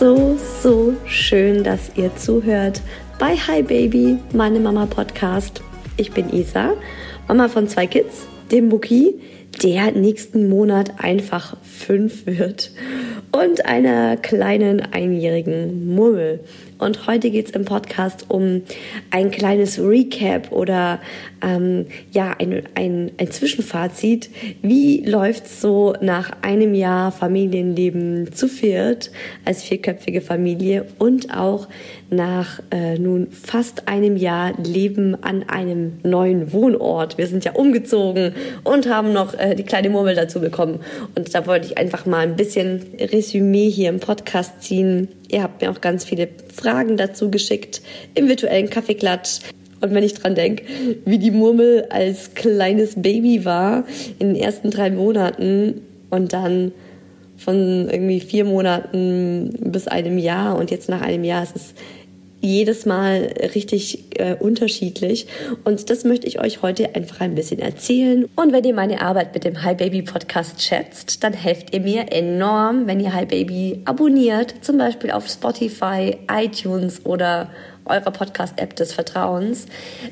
So, so schön, dass ihr zuhört bei Hi Baby, meine Mama Podcast. Ich bin Isa, Mama von zwei Kids, dem Buki, der nächsten Monat einfach fünf wird, und einer kleinen einjährigen Mummel. Und heute geht es im Podcast um ein kleines Recap oder ähm, ja, ein, ein, ein Zwischenfazit. Wie läuft es so nach einem Jahr Familienleben zu viert als vierköpfige Familie und auch nach äh, nun fast einem Jahr Leben an einem neuen Wohnort. Wir sind ja umgezogen und haben noch äh, die kleine Murmel dazu bekommen. Und da wollte ich einfach mal ein bisschen Resümee hier im Podcast ziehen. Ihr habt mir auch ganz viele Fragen dazu geschickt im virtuellen Kaffeeklatsch. Und wenn ich dran denke, wie die Murmel als kleines Baby war in den ersten drei Monaten und dann von irgendwie vier Monaten bis einem Jahr und jetzt nach einem Jahr ist es jedes Mal richtig äh, unterschiedlich. Und das möchte ich euch heute einfach ein bisschen erzählen. Und wenn ihr meine Arbeit mit dem Hi Baby Podcast schätzt, dann helft ihr mir enorm, wenn ihr Hi Baby abonniert, zum Beispiel auf Spotify, iTunes oder eurer Podcast-App des Vertrauens.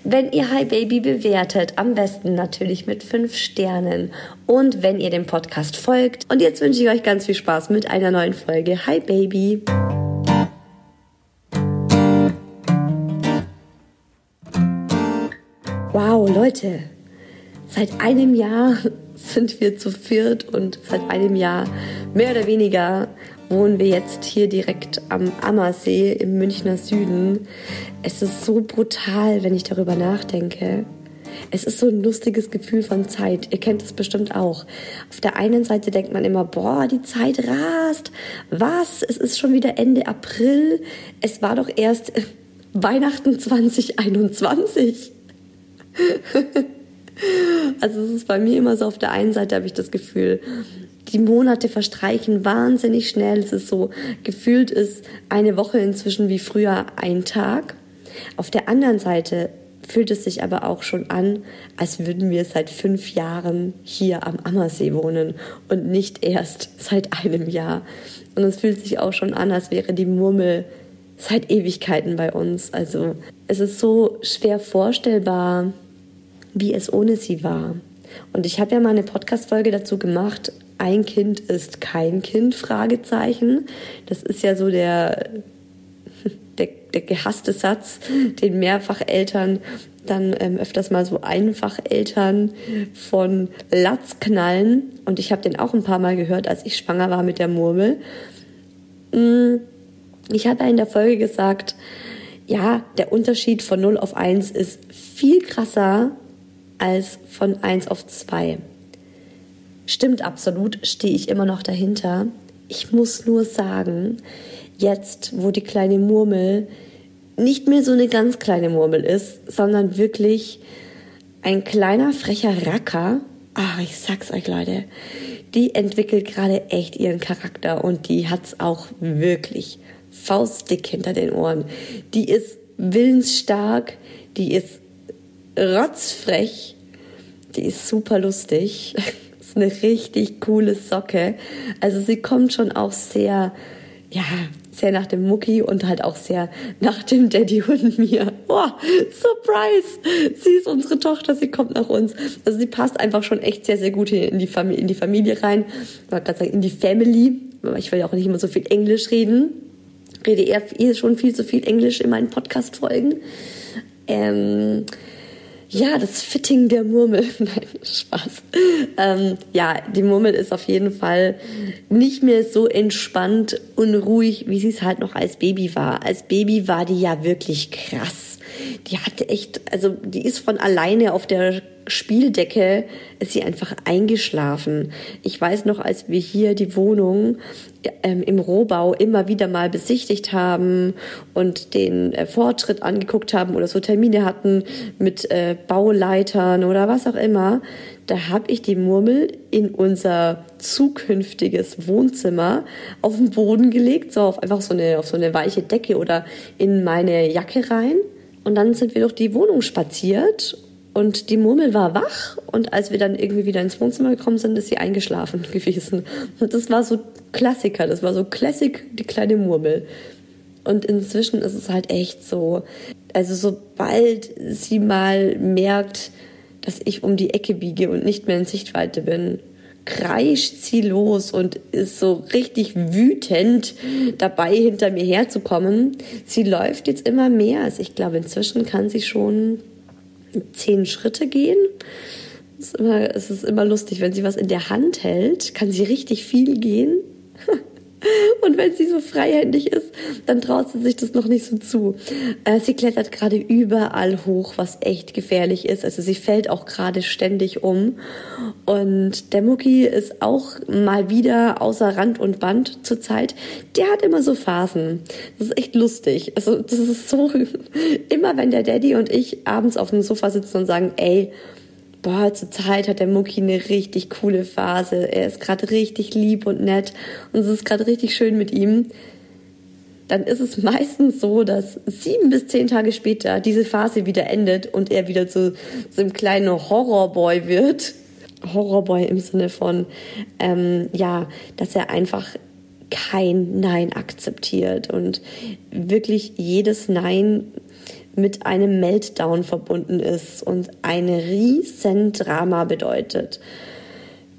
Wenn ihr Hi Baby bewertet, am besten natürlich mit fünf Sternen. Und wenn ihr dem Podcast folgt. Und jetzt wünsche ich euch ganz viel Spaß mit einer neuen Folge Hi Baby. Wow, Leute, seit einem Jahr sind wir zu viert und seit einem Jahr mehr oder weniger wohnen wir jetzt hier direkt am Ammersee im Münchner Süden. Es ist so brutal, wenn ich darüber nachdenke. Es ist so ein lustiges Gefühl von Zeit. Ihr kennt es bestimmt auch. Auf der einen Seite denkt man immer, boah, die Zeit rast. Was? Es ist schon wieder Ende April. Es war doch erst Weihnachten 2021. also es ist bei mir immer so, auf der einen Seite habe ich das Gefühl, die Monate verstreichen wahnsinnig schnell. Es ist so, gefühlt ist eine Woche inzwischen wie früher ein Tag. Auf der anderen Seite fühlt es sich aber auch schon an, als würden wir seit fünf Jahren hier am Ammersee wohnen und nicht erst seit einem Jahr. Und es fühlt sich auch schon an, als wäre die Murmel seit Ewigkeiten bei uns. Also es ist so schwer vorstellbar, wie es ohne sie war. Und ich habe ja mal eine Podcast-Folge dazu gemacht, ein Kind ist kein Kind, Fragezeichen. Das ist ja so der der gehasste Satz, den mehrfach Eltern dann ähm, öfters mal so einfach Eltern von Latz knallen. Und ich habe den auch ein paar Mal gehört, als ich schwanger war mit der Murmel. Mm, ich habe in der Folge gesagt, ja, der Unterschied von 0 auf 1 ist viel krasser als von 1 auf 2. Stimmt absolut, stehe ich immer noch dahinter. Ich muss nur sagen, jetzt, wo die kleine Murmel nicht mehr so eine ganz kleine Murmel ist, sondern wirklich ein kleiner frecher Racker. Ach, ich sag's euch, Leute. Die entwickelt gerade echt ihren Charakter und die hat's auch wirklich faustdick hinter den Ohren. Die ist willensstark, die ist rotzfrech, die ist super lustig. ist eine richtig coole Socke. Also sie kommt schon auch sehr, ja, sehr nach dem Mucki und halt auch sehr nach dem Daddy und mir. Boah, Surprise! Sie ist unsere Tochter, sie kommt nach uns. Also sie passt einfach schon echt sehr, sehr gut in die, Familie, in die Familie rein. Ich wollte gerade sagen, in die Family. Ich will ja auch nicht immer so viel Englisch reden. Rede eher, eher schon viel zu viel Englisch in meinen Podcast-Folgen. Ähm, ja, das Fitting der Murmel. Nein, Spaß. Ähm, ja, die Murmel ist auf jeden Fall nicht mehr so entspannt und ruhig, wie sie es halt noch als Baby war. Als Baby war die ja wirklich krass. Die hatte echt, also die ist von alleine auf der Spieldecke ist sie einfach eingeschlafen. Ich weiß noch, als wir hier die Wohnung ähm, im Rohbau immer wieder mal besichtigt haben und den äh, Fortschritt angeguckt haben oder so Termine hatten mit äh, Bauleitern oder was auch immer, da habe ich die Murmel in unser zukünftiges Wohnzimmer auf den Boden gelegt, so auf einfach so eine, auf so eine weiche Decke oder in meine Jacke rein. Und dann sind wir durch die Wohnung spaziert und die Murmel war wach und als wir dann irgendwie wieder ins Wohnzimmer gekommen sind, ist sie eingeschlafen gewesen. Und das war so Klassiker, das war so Classic, die kleine Murmel. Und inzwischen ist es halt echt so, also sobald sie mal merkt, dass ich um die Ecke biege und nicht mehr in Sichtweite bin, kreischt sie los und ist so richtig wütend dabei, hinter mir herzukommen. Sie läuft jetzt immer mehr. Also ich glaube, inzwischen kann sie schon zehn Schritte gehen. Es ist, immer, es ist immer lustig, wenn sie was in der Hand hält, kann sie richtig viel gehen. Und wenn sie so freihändig ist, dann traut sie sich das noch nicht so zu. Äh, sie klettert gerade überall hoch, was echt gefährlich ist. Also sie fällt auch gerade ständig um. Und der Mucki ist auch mal wieder außer Rand und Band zurzeit. Der hat immer so Phasen. Das ist echt lustig. Also das ist so, immer wenn der Daddy und ich abends auf dem Sofa sitzen und sagen, ey, boah, zur Zeit hat der Mucki eine richtig coole Phase. Er ist gerade richtig lieb und nett und es ist gerade richtig schön mit ihm. Dann ist es meistens so, dass sieben bis zehn Tage später diese Phase wieder endet und er wieder zu so einem kleinen Horrorboy wird. Horrorboy im Sinne von, ähm, ja, dass er einfach kein Nein akzeptiert und wirklich jedes Nein mit einem Meltdown verbunden ist und ein riesen Drama bedeutet.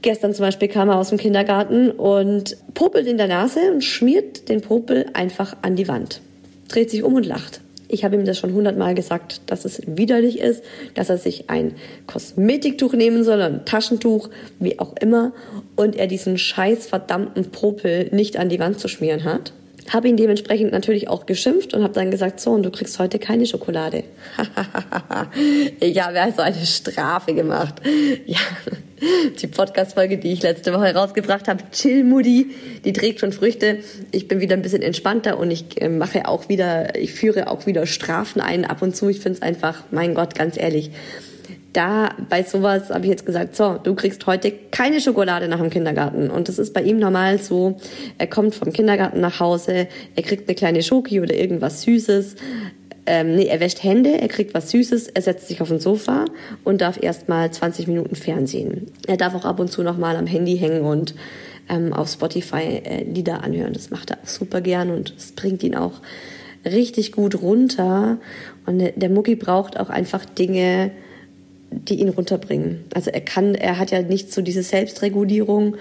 Gestern zum Beispiel kam er aus dem Kindergarten und popelt in der Nase und schmiert den Popel einfach an die Wand. Dreht sich um und lacht. Ich habe ihm das schon hundertmal gesagt, dass es widerlich ist, dass er sich ein Kosmetiktuch nehmen soll, ein Taschentuch, wie auch immer, und er diesen scheiß verdammten Popel nicht an die Wand zu schmieren hat. Habe ihn dementsprechend natürlich auch geschimpft und habe dann gesagt, so, und du kriegst heute keine Schokolade. ich habe also eine Strafe gemacht. Ja, die Podcast-Folge, die ich letzte Woche rausgebracht habe, Chill Moody, die trägt schon Früchte. Ich bin wieder ein bisschen entspannter und ich äh, mache auch wieder, ich führe auch wieder Strafen ein ab und zu. Ich finde es einfach, mein Gott, ganz ehrlich da bei sowas habe ich jetzt gesagt, so, du kriegst heute keine Schokolade nach dem Kindergarten. Und das ist bei ihm normal so. Er kommt vom Kindergarten nach Hause, er kriegt eine kleine Schoki oder irgendwas Süßes. Ähm, nee, er wäscht Hände, er kriegt was Süßes, er setzt sich auf ein Sofa und darf erstmal 20 Minuten Fernsehen. Er darf auch ab und zu nochmal am Handy hängen und ähm, auf Spotify äh, Lieder anhören. Das macht er auch super gern und es bringt ihn auch richtig gut runter. Und der Mucki braucht auch einfach Dinge, die ihn runterbringen. Also er kann, er hat ja nicht so diese Selbstregulierung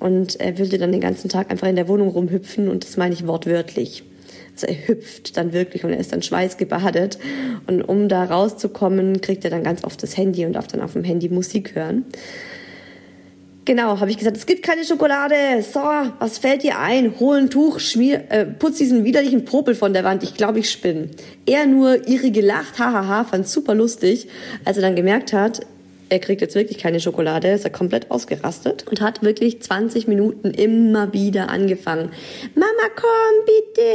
und er würde dann den ganzen Tag einfach in der Wohnung rumhüpfen und das meine ich wortwörtlich. Also er hüpft dann wirklich und er ist dann schweißgebadet. Und um da rauszukommen, kriegt er dann ganz oft das Handy und darf dann auf dem Handy Musik hören. Genau, habe ich gesagt, es gibt keine Schokolade. So, was fällt dir ein? Hol ein Tuch, schmier, äh, putz diesen widerlichen Popel von der Wand. Ich glaube, ich spinne. Er nur irre gelacht, hahaha, fand super lustig, als er dann gemerkt hat, er kriegt jetzt wirklich keine Schokolade, ist er komplett ausgerastet und hat wirklich 20 Minuten immer wieder angefangen. Mama, komm bitte,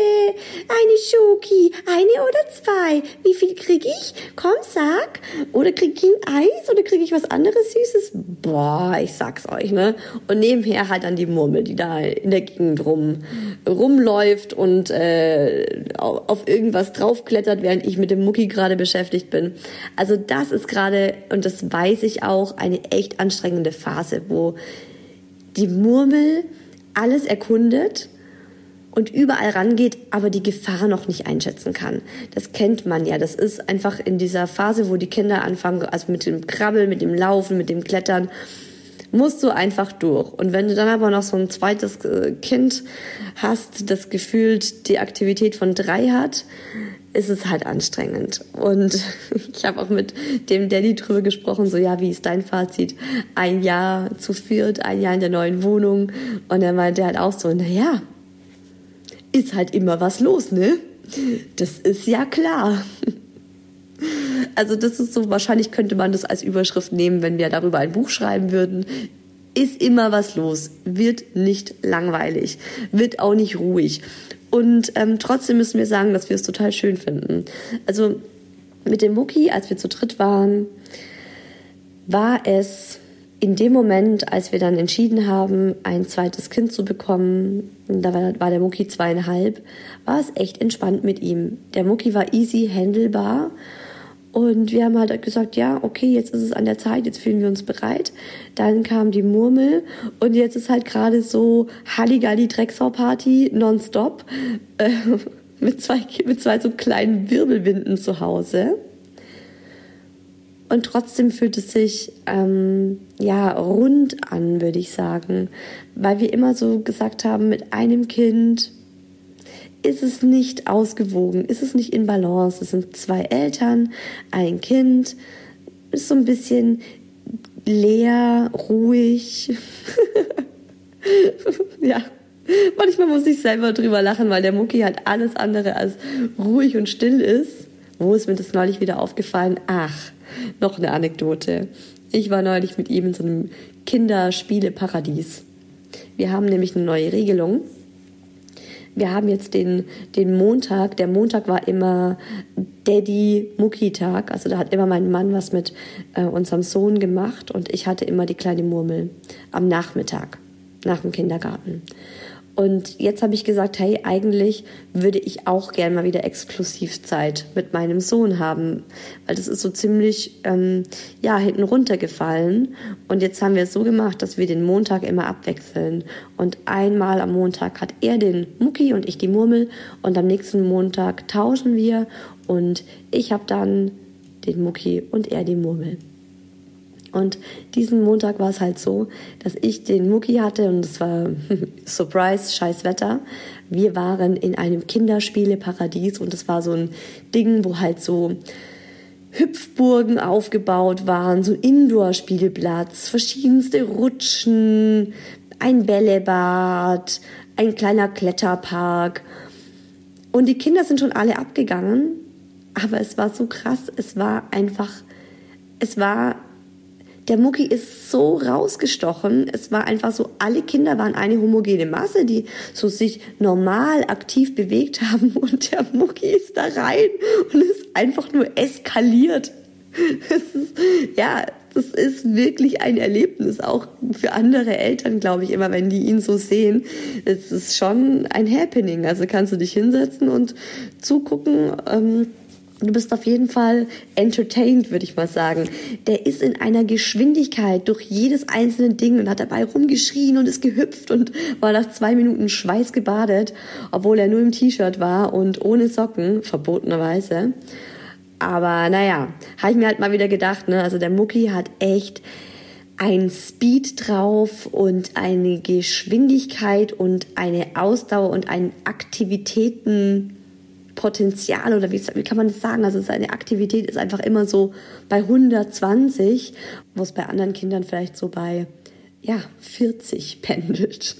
eine Schoki, eine oder zwei. Wie viel krieg ich? Komm, sag. Oder krieg ich ein Eis oder krieg ich was anderes Süßes? Boah, ich sag's euch, ne? Und nebenher halt dann die Murmel, die da in der Gegend rum, rumläuft und äh, auf irgendwas draufklettert, während ich mit dem Mucki gerade beschäftigt bin. Also das ist gerade, und das weiß ich auch, eine echt anstrengende Phase, wo die Murmel alles erkundet und überall rangeht, aber die Gefahr noch nicht einschätzen kann. Das kennt man ja. Das ist einfach in dieser Phase, wo die Kinder anfangen, also mit dem Krabbeln, mit dem Laufen, mit dem Klettern, musst du einfach durch. Und wenn du dann aber noch so ein zweites äh, Kind hast, das gefühlt die Aktivität von drei hat, ist es halt anstrengend. Und ich habe auch mit dem Daddy drüber gesprochen, so ja, wie ist dein Fazit? Ein Jahr zu viert, ein Jahr in der neuen Wohnung. Und er meinte halt auch so, na ja, ist halt immer was los, ne? Das ist ja klar. Also das ist so, wahrscheinlich könnte man das als Überschrift nehmen, wenn wir darüber ein Buch schreiben würden. Ist immer was los, wird nicht langweilig, wird auch nicht ruhig. Und ähm, trotzdem müssen wir sagen, dass wir es total schön finden. Also mit dem Mucki, als wir zu dritt waren, war es in dem Moment, als wir dann entschieden haben, ein zweites Kind zu bekommen, da war, war der Mucki zweieinhalb, war es echt entspannt mit ihm. Der Mucki war easy handelbar und wir haben halt gesagt, ja, okay, jetzt ist es an der Zeit, jetzt fühlen wir uns bereit. Dann kam die Murmel und jetzt ist halt gerade so Halligalli Drecksau-Party nonstop äh, mit, zwei, mit zwei so kleinen Wirbelwinden zu Hause. Und trotzdem fühlt es sich ähm, ja rund an, würde ich sagen, weil wir immer so gesagt haben, mit einem Kind ist es nicht ausgewogen, ist es nicht in Balance. Es sind zwei Eltern, ein Kind, ist so ein bisschen leer, ruhig. ja. Manchmal muss ich selber drüber lachen, weil der Mucki halt alles andere als ruhig und still ist. Wo ist mir das neulich wieder aufgefallen? Ach, noch eine Anekdote. Ich war neulich mit ihm in so einem Kinderspieleparadies. Wir haben nämlich eine neue Regelung wir haben jetzt den, den Montag. Der Montag war immer Daddy-Mucki-Tag. Also da hat immer mein Mann was mit äh, unserem Sohn gemacht und ich hatte immer die kleine Murmel am Nachmittag nach dem Kindergarten. Und jetzt habe ich gesagt, hey, eigentlich würde ich auch gerne mal wieder Exklusivzeit mit meinem Sohn haben, weil das ist so ziemlich ähm, ja hinten runtergefallen. Und jetzt haben wir es so gemacht, dass wir den Montag immer abwechseln. Und einmal am Montag hat er den Mucki und ich die Murmel und am nächsten Montag tauschen wir und ich habe dann den Mucki und er die Murmel. Und diesen Montag war es halt so, dass ich den Mucki hatte und es war Surprise, scheiß Wetter. Wir waren in einem Kinderspieleparadies und es war so ein Ding, wo halt so Hüpfburgen aufgebaut waren, so ein Indoor-Spielplatz, verschiedenste Rutschen, ein Bällebad, ein kleiner Kletterpark. Und die Kinder sind schon alle abgegangen, aber es war so krass, es war einfach, es war der Mucki ist so rausgestochen. Es war einfach so, alle Kinder waren eine homogene Masse, die so sich normal aktiv bewegt haben und der Mucki ist da rein und ist einfach nur eskaliert. Es ist, ja, das ist wirklich ein Erlebnis, auch für andere Eltern, glaube ich, immer, wenn die ihn so sehen. Es ist schon ein Happening. Also kannst du dich hinsetzen und zugucken. Ähm, Du bist auf jeden Fall entertained, würde ich mal sagen. Der ist in einer Geschwindigkeit durch jedes einzelne Ding und hat dabei rumgeschrien und ist gehüpft und war nach zwei Minuten schweißgebadet, obwohl er nur im T-Shirt war und ohne Socken, verbotenerweise. Aber naja, habe ich mir halt mal wieder gedacht, ne? Also der Mucki hat echt ein Speed drauf und eine Geschwindigkeit und eine Ausdauer und einen Aktivitäten Potenzial oder wie, wie kann man das sagen? Also seine Aktivität ist einfach immer so bei 120, wo es bei anderen Kindern vielleicht so bei ja, 40 pendelt.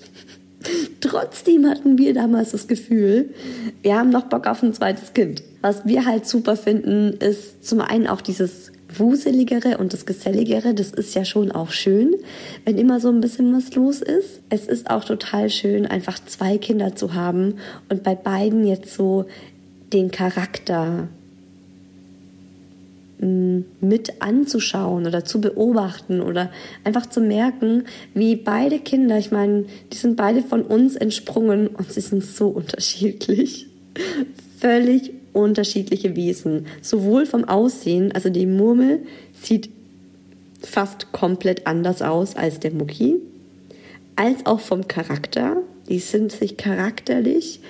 Trotzdem hatten wir damals das Gefühl, wir haben noch Bock auf ein zweites Kind. Was wir halt super finden, ist zum einen auch dieses Wuseligere und das Geselligere, das ist ja schon auch schön, wenn immer so ein bisschen was los ist. Es ist auch total schön, einfach zwei Kinder zu haben und bei beiden jetzt so den Charakter mm, mit anzuschauen oder zu beobachten oder einfach zu merken, wie beide Kinder, ich meine, die sind beide von uns entsprungen und sie sind so unterschiedlich. Völlig unterschiedliche Wesen. Sowohl vom Aussehen, also die Murmel sieht fast komplett anders aus als der Mucki, als auch vom Charakter. Die sind sich charakterlich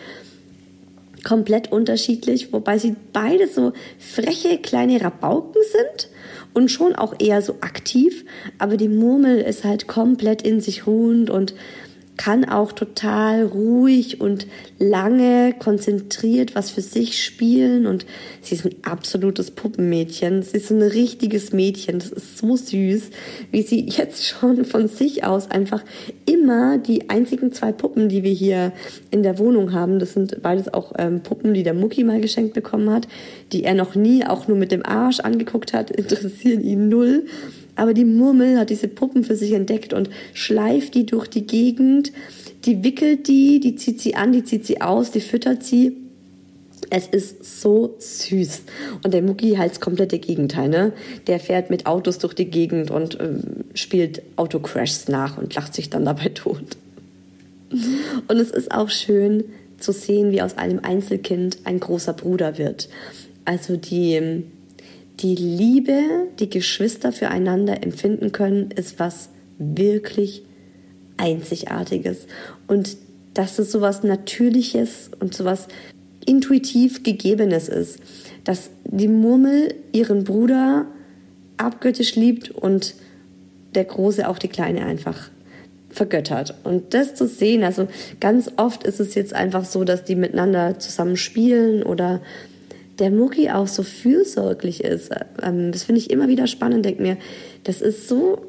komplett unterschiedlich, wobei sie beide so freche kleine Rabauken sind und schon auch eher so aktiv, aber die Murmel ist halt komplett in sich ruhend und kann auch total ruhig und lange konzentriert was für sich spielen und sie ist ein absolutes Puppenmädchen. Sie ist ein richtiges Mädchen. Das ist so süß, wie sie jetzt schon von sich aus einfach immer die einzigen zwei Puppen, die wir hier in der Wohnung haben, das sind beides auch ähm, Puppen, die der Mucki mal geschenkt bekommen hat, die er noch nie auch nur mit dem Arsch angeguckt hat, interessieren ihn null. Aber die Murmel hat diese Puppen für sich entdeckt und schleift die durch die Gegend. Die wickelt die, die zieht sie an, die zieht sie aus, die füttert sie. Es ist so süß. Und der Mucki halt das komplette Gegenteil, ne? Der fährt mit Autos durch die Gegend und ähm, spielt Autocrashs nach und lacht sich dann dabei tot. Und es ist auch schön zu sehen, wie aus einem Einzelkind ein großer Bruder wird. Also die ähm, die Liebe, die Geschwister füreinander empfinden können, ist was wirklich Einzigartiges. Und dass es sowas Natürliches und sowas intuitiv Gegebenes ist. Dass die Murmel ihren Bruder abgöttisch liebt und der Große auch die Kleine einfach vergöttert. Und das zu sehen, also ganz oft ist es jetzt einfach so, dass die miteinander zusammen spielen oder der Mucki auch so fürsorglich ist. Ähm, das finde ich immer wieder spannend. Denke mir, das ist so,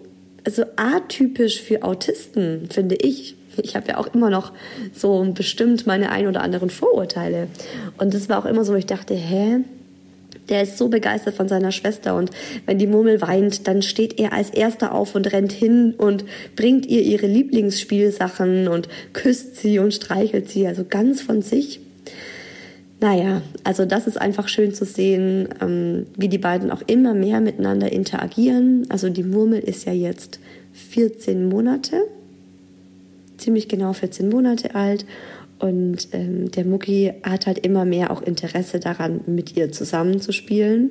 so atypisch für Autisten, finde ich. Ich habe ja auch immer noch so bestimmt meine ein oder anderen Vorurteile. Und das war auch immer so, wo ich dachte, hä? Der ist so begeistert von seiner Schwester und wenn die Murmel weint, dann steht er als erster auf und rennt hin und bringt ihr ihre Lieblingsspielsachen und küsst sie und streichelt sie, also ganz von sich. Naja, also das ist einfach schön zu sehen, ähm, wie die beiden auch immer mehr miteinander interagieren. Also die Murmel ist ja jetzt 14 Monate, ziemlich genau 14 Monate alt. Und ähm, der Mucki hat halt immer mehr auch Interesse daran, mit ihr zusammenzuspielen.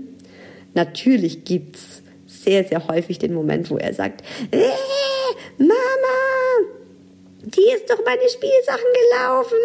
Natürlich gibt's sehr, sehr häufig den Moment, wo er sagt, äh, Mama, die ist doch meine Spielsachen gelaufen.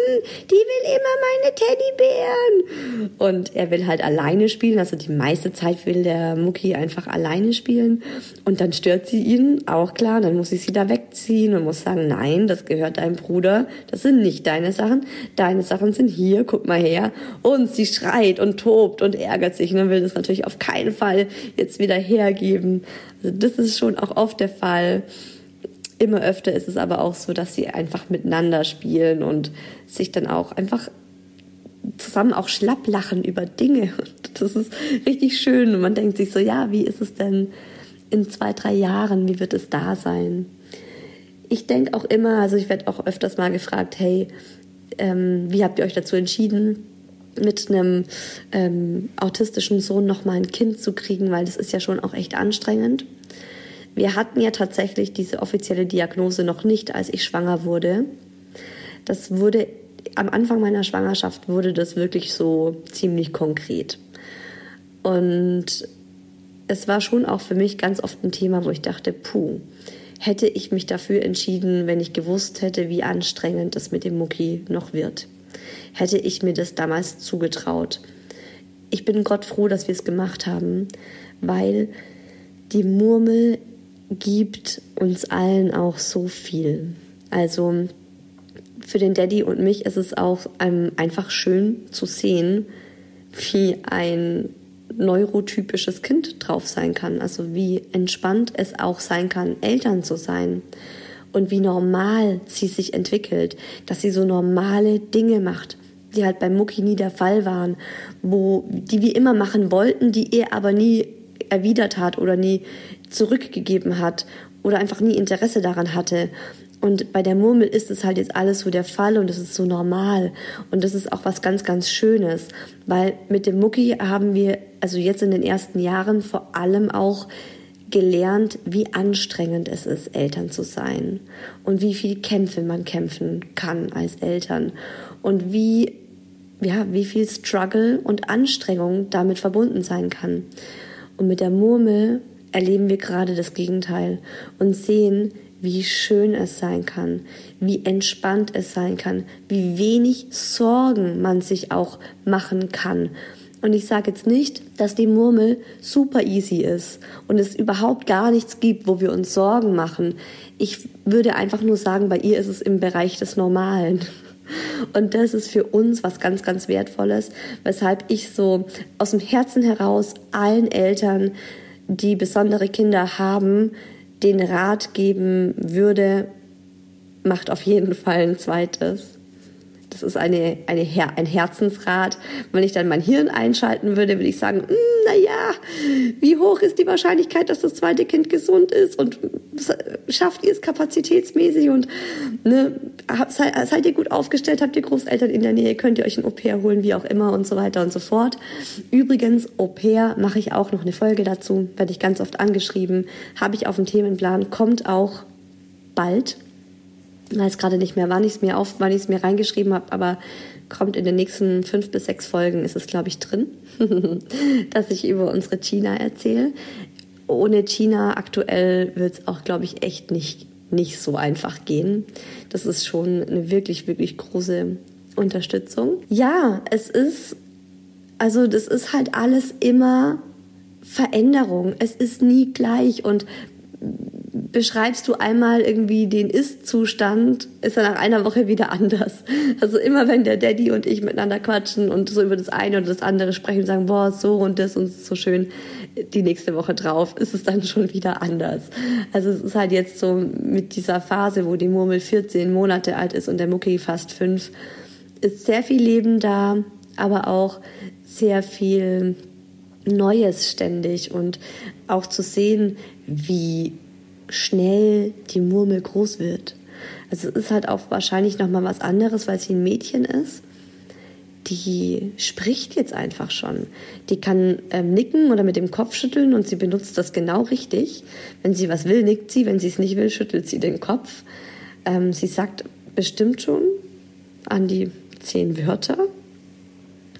Die will immer meine Teddybären. Und er will halt alleine spielen. Also die meiste Zeit will der Mucki einfach alleine spielen. Und dann stört sie ihn, auch klar. Dann muss ich sie da wegziehen und muss sagen, nein, das gehört deinem Bruder. Das sind nicht deine Sachen. Deine Sachen sind hier, guck mal her. Und sie schreit und tobt und ärgert sich. Und dann will das natürlich auf keinen Fall jetzt wieder hergeben. Also das ist schon auch oft der Fall. Immer öfter ist es aber auch so, dass sie einfach miteinander spielen und sich dann auch einfach zusammen auch schlapp lachen über Dinge. Und das ist richtig schön. Und man denkt sich so, ja, wie ist es denn in zwei, drei Jahren? Wie wird es da sein? Ich denke auch immer, also ich werde auch öfters mal gefragt, hey, ähm, wie habt ihr euch dazu entschieden, mit einem ähm, autistischen Sohn noch mal ein Kind zu kriegen, weil das ist ja schon auch echt anstrengend. Wir hatten ja tatsächlich diese offizielle Diagnose noch nicht, als ich schwanger wurde. Das wurde am Anfang meiner Schwangerschaft wurde das wirklich so ziemlich konkret. Und es war schon auch für mich ganz oft ein Thema, wo ich dachte, puh, hätte ich mich dafür entschieden, wenn ich gewusst hätte, wie anstrengend das mit dem Mucki noch wird. Hätte ich mir das damals zugetraut. Ich bin Gott froh, dass wir es gemacht haben, weil die Murmel gibt uns allen auch so viel. Also für den Daddy und mich ist es auch ähm, einfach schön zu sehen, wie ein neurotypisches Kind drauf sein kann. Also wie entspannt es auch sein kann, Eltern zu sein. Und wie normal sie sich entwickelt, dass sie so normale Dinge macht, die halt beim Mucki nie der Fall waren, wo die wir immer machen wollten, die er aber nie erwidert hat oder nie zurückgegeben hat oder einfach nie Interesse daran hatte. Und bei der Murmel ist es halt jetzt alles so der Fall und es ist so normal. Und das ist auch was ganz, ganz Schönes, weil mit dem Mucki haben wir, also jetzt in den ersten Jahren vor allem auch gelernt, wie anstrengend es ist, Eltern zu sein und wie viel Kämpfe man kämpfen kann als Eltern und wie, ja, wie viel Struggle und Anstrengung damit verbunden sein kann. Und mit der Murmel erleben wir gerade das Gegenteil und sehen, wie schön es sein kann, wie entspannt es sein kann, wie wenig Sorgen man sich auch machen kann. Und ich sage jetzt nicht, dass die Murmel super easy ist und es überhaupt gar nichts gibt, wo wir uns Sorgen machen. Ich würde einfach nur sagen, bei ihr ist es im Bereich des Normalen. Und das ist für uns was ganz, ganz Wertvolles, weshalb ich so aus dem Herzen heraus allen Eltern, die besondere Kinder haben, den Rat geben würde, macht auf jeden Fall ein zweites. Das ist eine, eine Her ein Herzensrat. Wenn ich dann mein Hirn einschalten würde, würde ich sagen, hm, naja, wie hoch ist die Wahrscheinlichkeit, dass das zweite Kind gesund ist? Und schafft ihr es kapazitätsmäßig? Und ne, seid, seid ihr gut aufgestellt, habt ihr Großeltern in der Nähe, könnt ihr euch ein Au-pair holen, wie auch immer und so weiter und so fort. Übrigens, Au-pair mache ich auch noch eine Folge dazu, werde ich ganz oft angeschrieben, habe ich auf dem Themenplan, kommt auch bald weiß gerade nicht mehr, wann ich es mir auf, wann ich es mir reingeschrieben habe, aber kommt in den nächsten fünf bis sechs Folgen ist es, glaube ich, drin, dass ich über unsere China erzähle. Ohne China aktuell wird es auch, glaube ich, echt nicht, nicht so einfach gehen. Das ist schon eine wirklich, wirklich große Unterstützung. Ja, es ist, also das ist halt alles immer Veränderung. Es ist nie gleich und beschreibst du einmal irgendwie den Ist-Zustand, ist er nach einer Woche wieder anders. Also immer wenn der Daddy und ich miteinander quatschen und so über das eine oder das andere sprechen und sagen, boah, so und das und so schön, die nächste Woche drauf ist es dann schon wieder anders. Also es ist halt jetzt so mit dieser Phase, wo die Murmel 14 Monate alt ist und der Mucki fast fünf, ist sehr viel Leben da, aber auch sehr viel Neues ständig und auch zu sehen, wie schnell die Murmel groß wird. Also es ist halt auch wahrscheinlich noch mal was anderes, weil sie ein Mädchen ist. Die spricht jetzt einfach schon. Die kann ähm, nicken oder mit dem Kopf schütteln und sie benutzt das genau richtig. Wenn sie was will, nickt sie. Wenn sie es nicht will, schüttelt sie den Kopf. Ähm, sie sagt bestimmt schon an die zehn Wörter.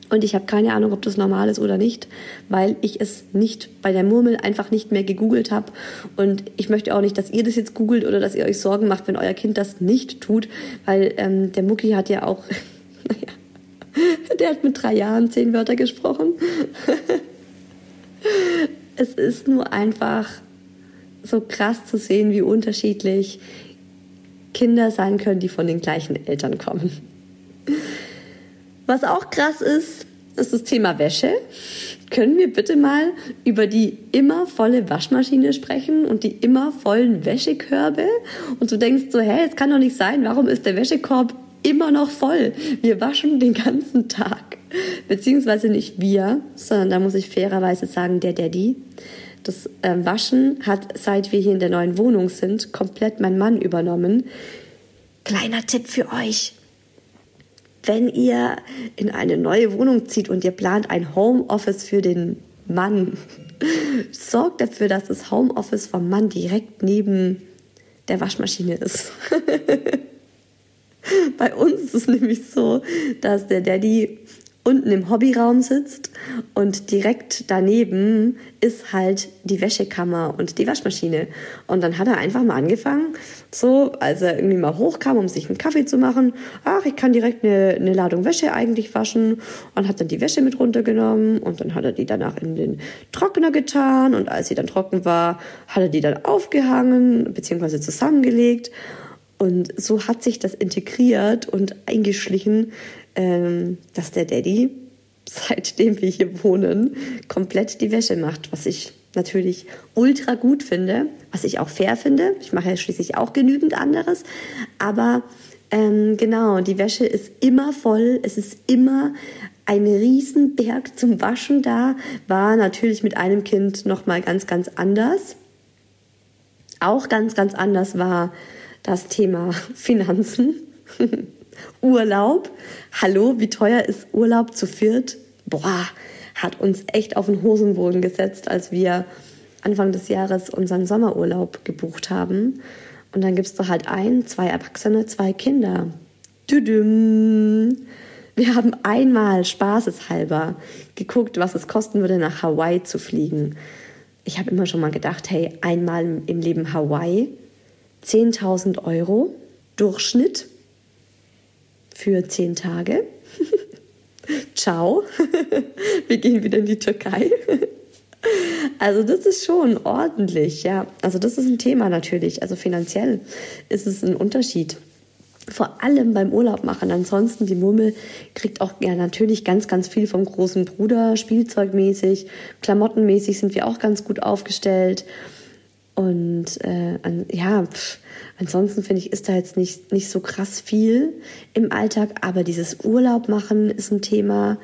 Und ich habe keine Ahnung, ob das normal ist oder nicht, weil ich es nicht bei der Murmel einfach nicht mehr gegoogelt habe. Und ich möchte auch nicht, dass ihr das jetzt googelt oder dass ihr euch Sorgen macht, wenn euer Kind das nicht tut, weil ähm, der Mucki hat ja auch, naja, der hat mit drei Jahren zehn Wörter gesprochen. es ist nur einfach so krass zu sehen, wie unterschiedlich Kinder sein können, die von den gleichen Eltern kommen. Was auch krass ist, ist das Thema Wäsche. Können wir bitte mal über die immer volle Waschmaschine sprechen und die immer vollen Wäschekörbe? Und du denkst so, hä, es kann doch nicht sein, warum ist der Wäschekorb immer noch voll? Wir waschen den ganzen Tag. Beziehungsweise nicht wir, sondern da muss ich fairerweise sagen, der Daddy. Das äh, Waschen hat, seit wir hier in der neuen Wohnung sind, komplett mein Mann übernommen. Kleiner Tipp für euch wenn ihr in eine neue Wohnung zieht und ihr plant ein Homeoffice für den Mann, sorgt dafür, dass das Homeoffice vom Mann direkt neben der Waschmaschine ist. Bei uns ist es nämlich so, dass der Daddy unten im Hobbyraum sitzt und direkt daneben ist halt die Wäschekammer und die Waschmaschine. Und dann hat er einfach mal angefangen, so, als er irgendwie mal hochkam, um sich einen Kaffee zu machen, ach, ich kann direkt eine, eine Ladung Wäsche eigentlich waschen und hat dann die Wäsche mit runtergenommen und dann hat er die danach in den Trockner getan und als sie dann trocken war, hat er die dann aufgehangen bzw. zusammengelegt. Und so hat sich das integriert und eingeschlichen, ähm, dass der Daddy seitdem wir hier wohnen, komplett die Wäsche macht, was ich natürlich ultra gut finde, was ich auch fair finde. Ich mache ja schließlich auch genügend anderes. Aber ähm, genau, die Wäsche ist immer voll, es ist immer ein Riesenberg zum Waschen da. War natürlich mit einem Kind nochmal ganz, ganz anders. Auch ganz, ganz anders war das Thema Finanzen. Urlaub. Hallo, wie teuer ist Urlaub zu viert? Boah, hat uns echt auf den Hosenboden gesetzt, als wir Anfang des Jahres unseren Sommerurlaub gebucht haben. Und dann gibst du halt ein, zwei Erwachsene, zwei Kinder. Düdüm. Wir haben einmal spaßeshalber geguckt, was es kosten würde, nach Hawaii zu fliegen. Ich habe immer schon mal gedacht, hey, einmal im Leben Hawaii, 10.000 Euro Durchschnitt für 10 Tage. Ciao. Wir gehen wieder in die Türkei. Also das ist schon ordentlich, ja. Also das ist ein Thema natürlich. Also finanziell ist es ein Unterschied. Vor allem beim Urlaub machen. Ansonsten die Murmel kriegt auch ja natürlich ganz, ganz viel vom großen Bruder, spielzeugmäßig, klamottenmäßig sind wir auch ganz gut aufgestellt. Und äh, an, ja, pff, ansonsten finde ich, ist da jetzt nicht, nicht so krass viel im Alltag, aber dieses Urlaub machen ist ein Thema.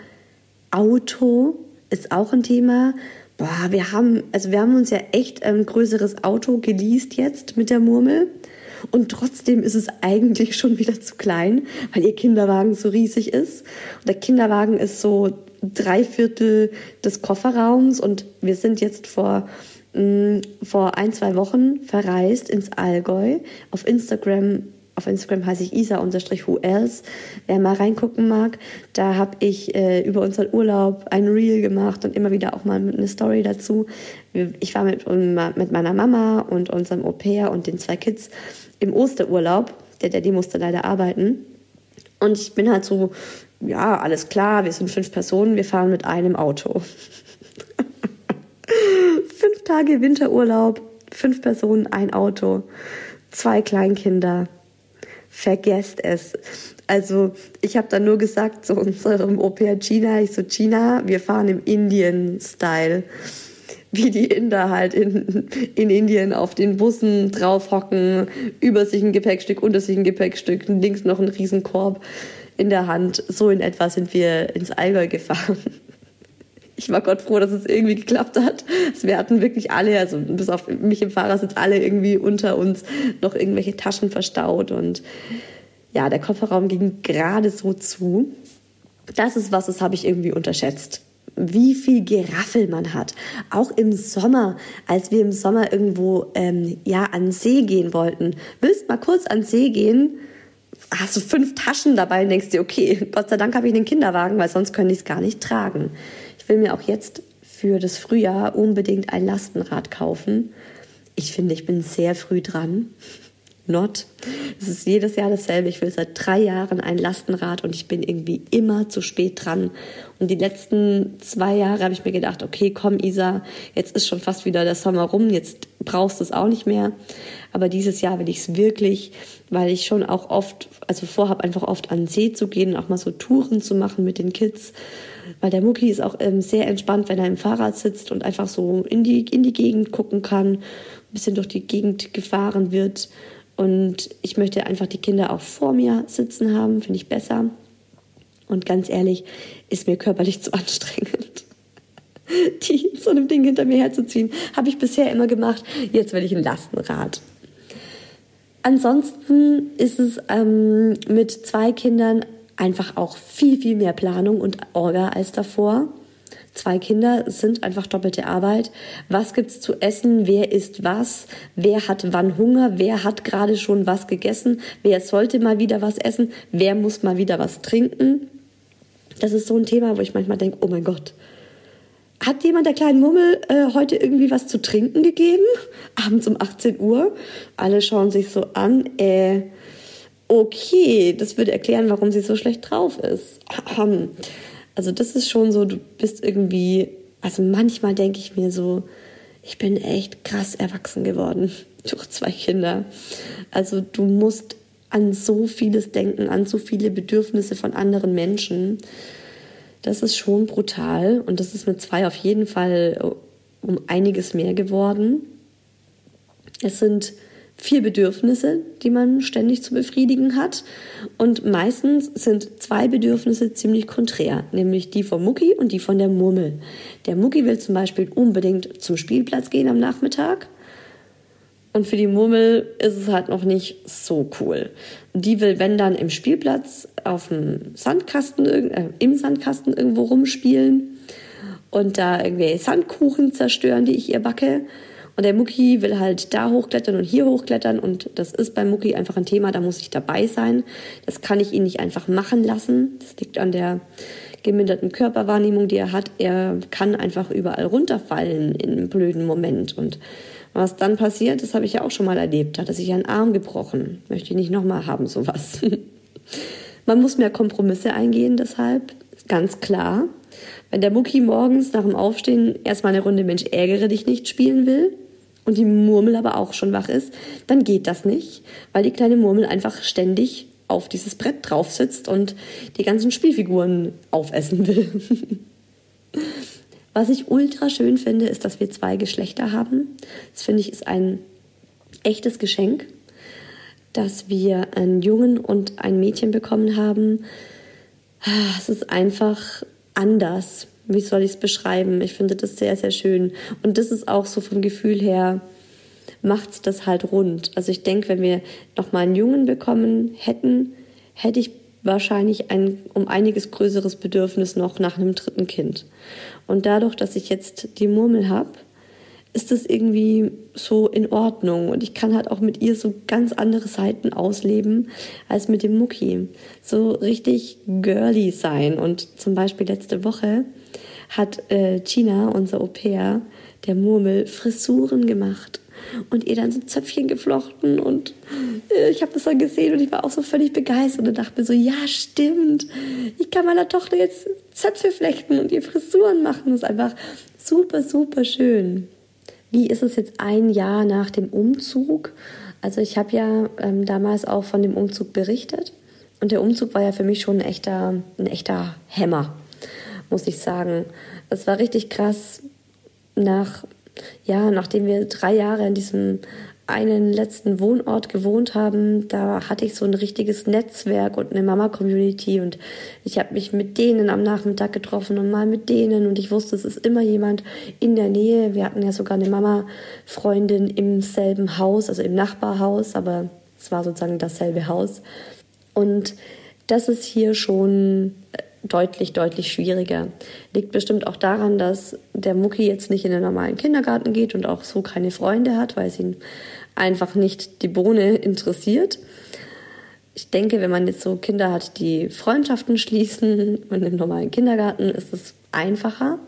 Auto ist auch ein Thema. Boah, wir haben, also wir haben uns ja echt ein größeres Auto geleast jetzt mit der Murmel. Und trotzdem ist es eigentlich schon wieder zu klein, weil ihr Kinderwagen so riesig ist. Und der Kinderwagen ist so drei Viertel des Kofferraums und wir sind jetzt vor vor ein, zwei Wochen verreist ins Allgäu. Auf Instagram, auf Instagram heiße ich isa-who else. Wer mal reingucken mag, da habe ich äh, über unseren Urlaub ein Reel gemacht und immer wieder auch mal eine Story dazu. Ich war mit, mit meiner Mama und unserem Au pair und den zwei Kids im Osterurlaub. Der Daddy musste leider arbeiten. Und ich bin halt so, ja, alles klar, wir sind fünf Personen, wir fahren mit einem Auto. Tage Winterurlaub, fünf Personen, ein Auto, zwei Kleinkinder. Vergesst es. Also ich habe dann nur gesagt zu unserem Au-pair Gina, ich so, Gina, wir fahren im Indien-Style. Wie die Inder halt in, in Indien auf den Bussen draufhocken, über sich ein Gepäckstück, unter sich ein Gepäckstück, links noch ein Riesenkorb in der Hand. So in etwa sind wir ins Allgäu gefahren ich war Gott froh, dass es irgendwie geklappt hat. Wir hatten wirklich alle, also bis auf mich im Fahrersitz, alle irgendwie unter uns noch irgendwelche Taschen verstaut und ja, der Kofferraum ging gerade so zu. Das ist was, das habe ich irgendwie unterschätzt. Wie viel Geraffel man hat. Auch im Sommer, als wir im Sommer irgendwo ähm, ja an See gehen wollten. Willst mal kurz an See gehen? Hast du fünf Taschen dabei und denkst dir, okay, Gott sei Dank habe ich einen Kinderwagen, weil sonst könnte ich es gar nicht tragen will mir auch jetzt für das Frühjahr unbedingt ein Lastenrad kaufen. Ich finde, ich bin sehr früh dran. Not. Es ist jedes Jahr dasselbe. Ich will seit drei Jahren ein Lastenrad und ich bin irgendwie immer zu spät dran. Und die letzten zwei Jahre habe ich mir gedacht, okay, komm Isa, jetzt ist schon fast wieder der Sommer rum, jetzt brauchst du es auch nicht mehr. Aber dieses Jahr will ich es wirklich, weil ich schon auch oft, also vorhabe einfach oft an den See zu gehen, auch mal so Touren zu machen mit den Kids weil der Mucki ist auch ähm, sehr entspannt, wenn er im Fahrrad sitzt und einfach so in die, in die Gegend gucken kann, ein bisschen durch die Gegend gefahren wird. Und ich möchte einfach die Kinder auch vor mir sitzen haben, finde ich besser. Und ganz ehrlich, ist mir körperlich zu anstrengend. Die in so einem Ding hinter mir herzuziehen, habe ich bisher immer gemacht. Jetzt will ich ein Lastenrad. Ansonsten ist es ähm, mit zwei Kindern einfach auch viel, viel mehr Planung und Orga als davor. Zwei Kinder sind einfach doppelte Arbeit. Was gibt's zu essen? Wer isst was? Wer hat wann Hunger? Wer hat gerade schon was gegessen? Wer sollte mal wieder was essen? Wer muss mal wieder was trinken? Das ist so ein Thema, wo ich manchmal denke, oh mein Gott, hat jemand der kleinen Mummel äh, heute irgendwie was zu trinken gegeben? Abends um 18 Uhr. Alle schauen sich so an. Äh, okay, das würde erklären, warum sie so schlecht drauf ist. Also das ist schon so, du bist irgendwie, also manchmal denke ich mir so, ich bin echt krass erwachsen geworden durch zwei Kinder. Also du musst an so vieles denken, an so viele Bedürfnisse von anderen Menschen. Das ist schon brutal und das ist mit zwei auf jeden Fall äh, um einiges mehr geworden. Es sind vier Bedürfnisse, die man ständig zu befriedigen hat. Und meistens sind zwei Bedürfnisse ziemlich konträr, nämlich die vom Mucki und die von der Murmel. Der Mucki will zum Beispiel unbedingt zum Spielplatz gehen am Nachmittag. Und für die Murmel ist es halt noch nicht so cool. Die will, wenn dann im Spielplatz auf dem Sandkasten, äh, im Sandkasten irgendwo rumspielen und da irgendwie Sandkuchen zerstören, die ich ihr backe. Und der Mucki will halt da hochklettern und hier hochklettern. Und das ist beim Mucki einfach ein Thema, da muss ich dabei sein. Das kann ich ihn nicht einfach machen lassen. Das liegt an der geminderten Körperwahrnehmung, die er hat. Er kann einfach überall runterfallen in einem blöden Moment. Und was dann passiert, das habe ich ja auch schon mal erlebt. Hat er sich einen Arm gebrochen. Möchte ich nicht nochmal haben, sowas. Man muss mehr Kompromisse eingehen, deshalb. Ganz klar. Wenn der Mucki morgens nach dem Aufstehen erstmal eine Runde Mensch ärgere dich nicht spielen will, und die Murmel aber auch schon wach ist, dann geht das nicht, weil die kleine Murmel einfach ständig auf dieses Brett drauf sitzt und die ganzen Spielfiguren aufessen will. Was ich ultra schön finde, ist, dass wir zwei Geschlechter haben. Das finde ich ist ein echtes Geschenk, dass wir einen Jungen und ein Mädchen bekommen haben. Es ist einfach anders wie soll ich es beschreiben? Ich finde das sehr, sehr schön. Und das ist auch so vom Gefühl her, macht es das halt rund. Also ich denke, wenn wir nochmal einen Jungen bekommen hätten, hätte ich wahrscheinlich ein um einiges größeres Bedürfnis noch nach einem dritten Kind. Und dadurch, dass ich jetzt die Murmel habe, ist das irgendwie so in Ordnung und ich kann halt auch mit ihr so ganz andere Seiten ausleben als mit dem Mucki. So richtig girly sein und zum Beispiel letzte Woche hat äh, Gina, unser Au pair, der Murmel, Frisuren gemacht und ihr dann so Zöpfchen geflochten und äh, ich habe das dann gesehen und ich war auch so völlig begeistert und dachte mir so, ja stimmt, ich kann meiner Tochter jetzt Zöpfe flechten und ihr Frisuren machen. Das ist einfach super, super schön. Wie ist es jetzt ein Jahr nach dem Umzug? Also ich habe ja ähm, damals auch von dem Umzug berichtet und der Umzug war ja für mich schon ein echter, ein echter Hämmer muss ich sagen. Es war richtig krass, nach, ja, nachdem wir drei Jahre in diesem einen letzten Wohnort gewohnt haben, da hatte ich so ein richtiges Netzwerk und eine Mama-Community und ich habe mich mit denen am Nachmittag getroffen und mal mit denen und ich wusste, es ist immer jemand in der Nähe. Wir hatten ja sogar eine Mama-Freundin im selben Haus, also im Nachbarhaus, aber es war sozusagen dasselbe Haus. Und das ist hier schon deutlich, deutlich schwieriger. Liegt bestimmt auch daran, dass der Mucki jetzt nicht in den normalen Kindergarten geht und auch so keine Freunde hat, weil es ihn einfach nicht die Bohne interessiert. Ich denke, wenn man jetzt so Kinder hat, die Freundschaften schließen und im normalen Kindergarten ist es einfacher.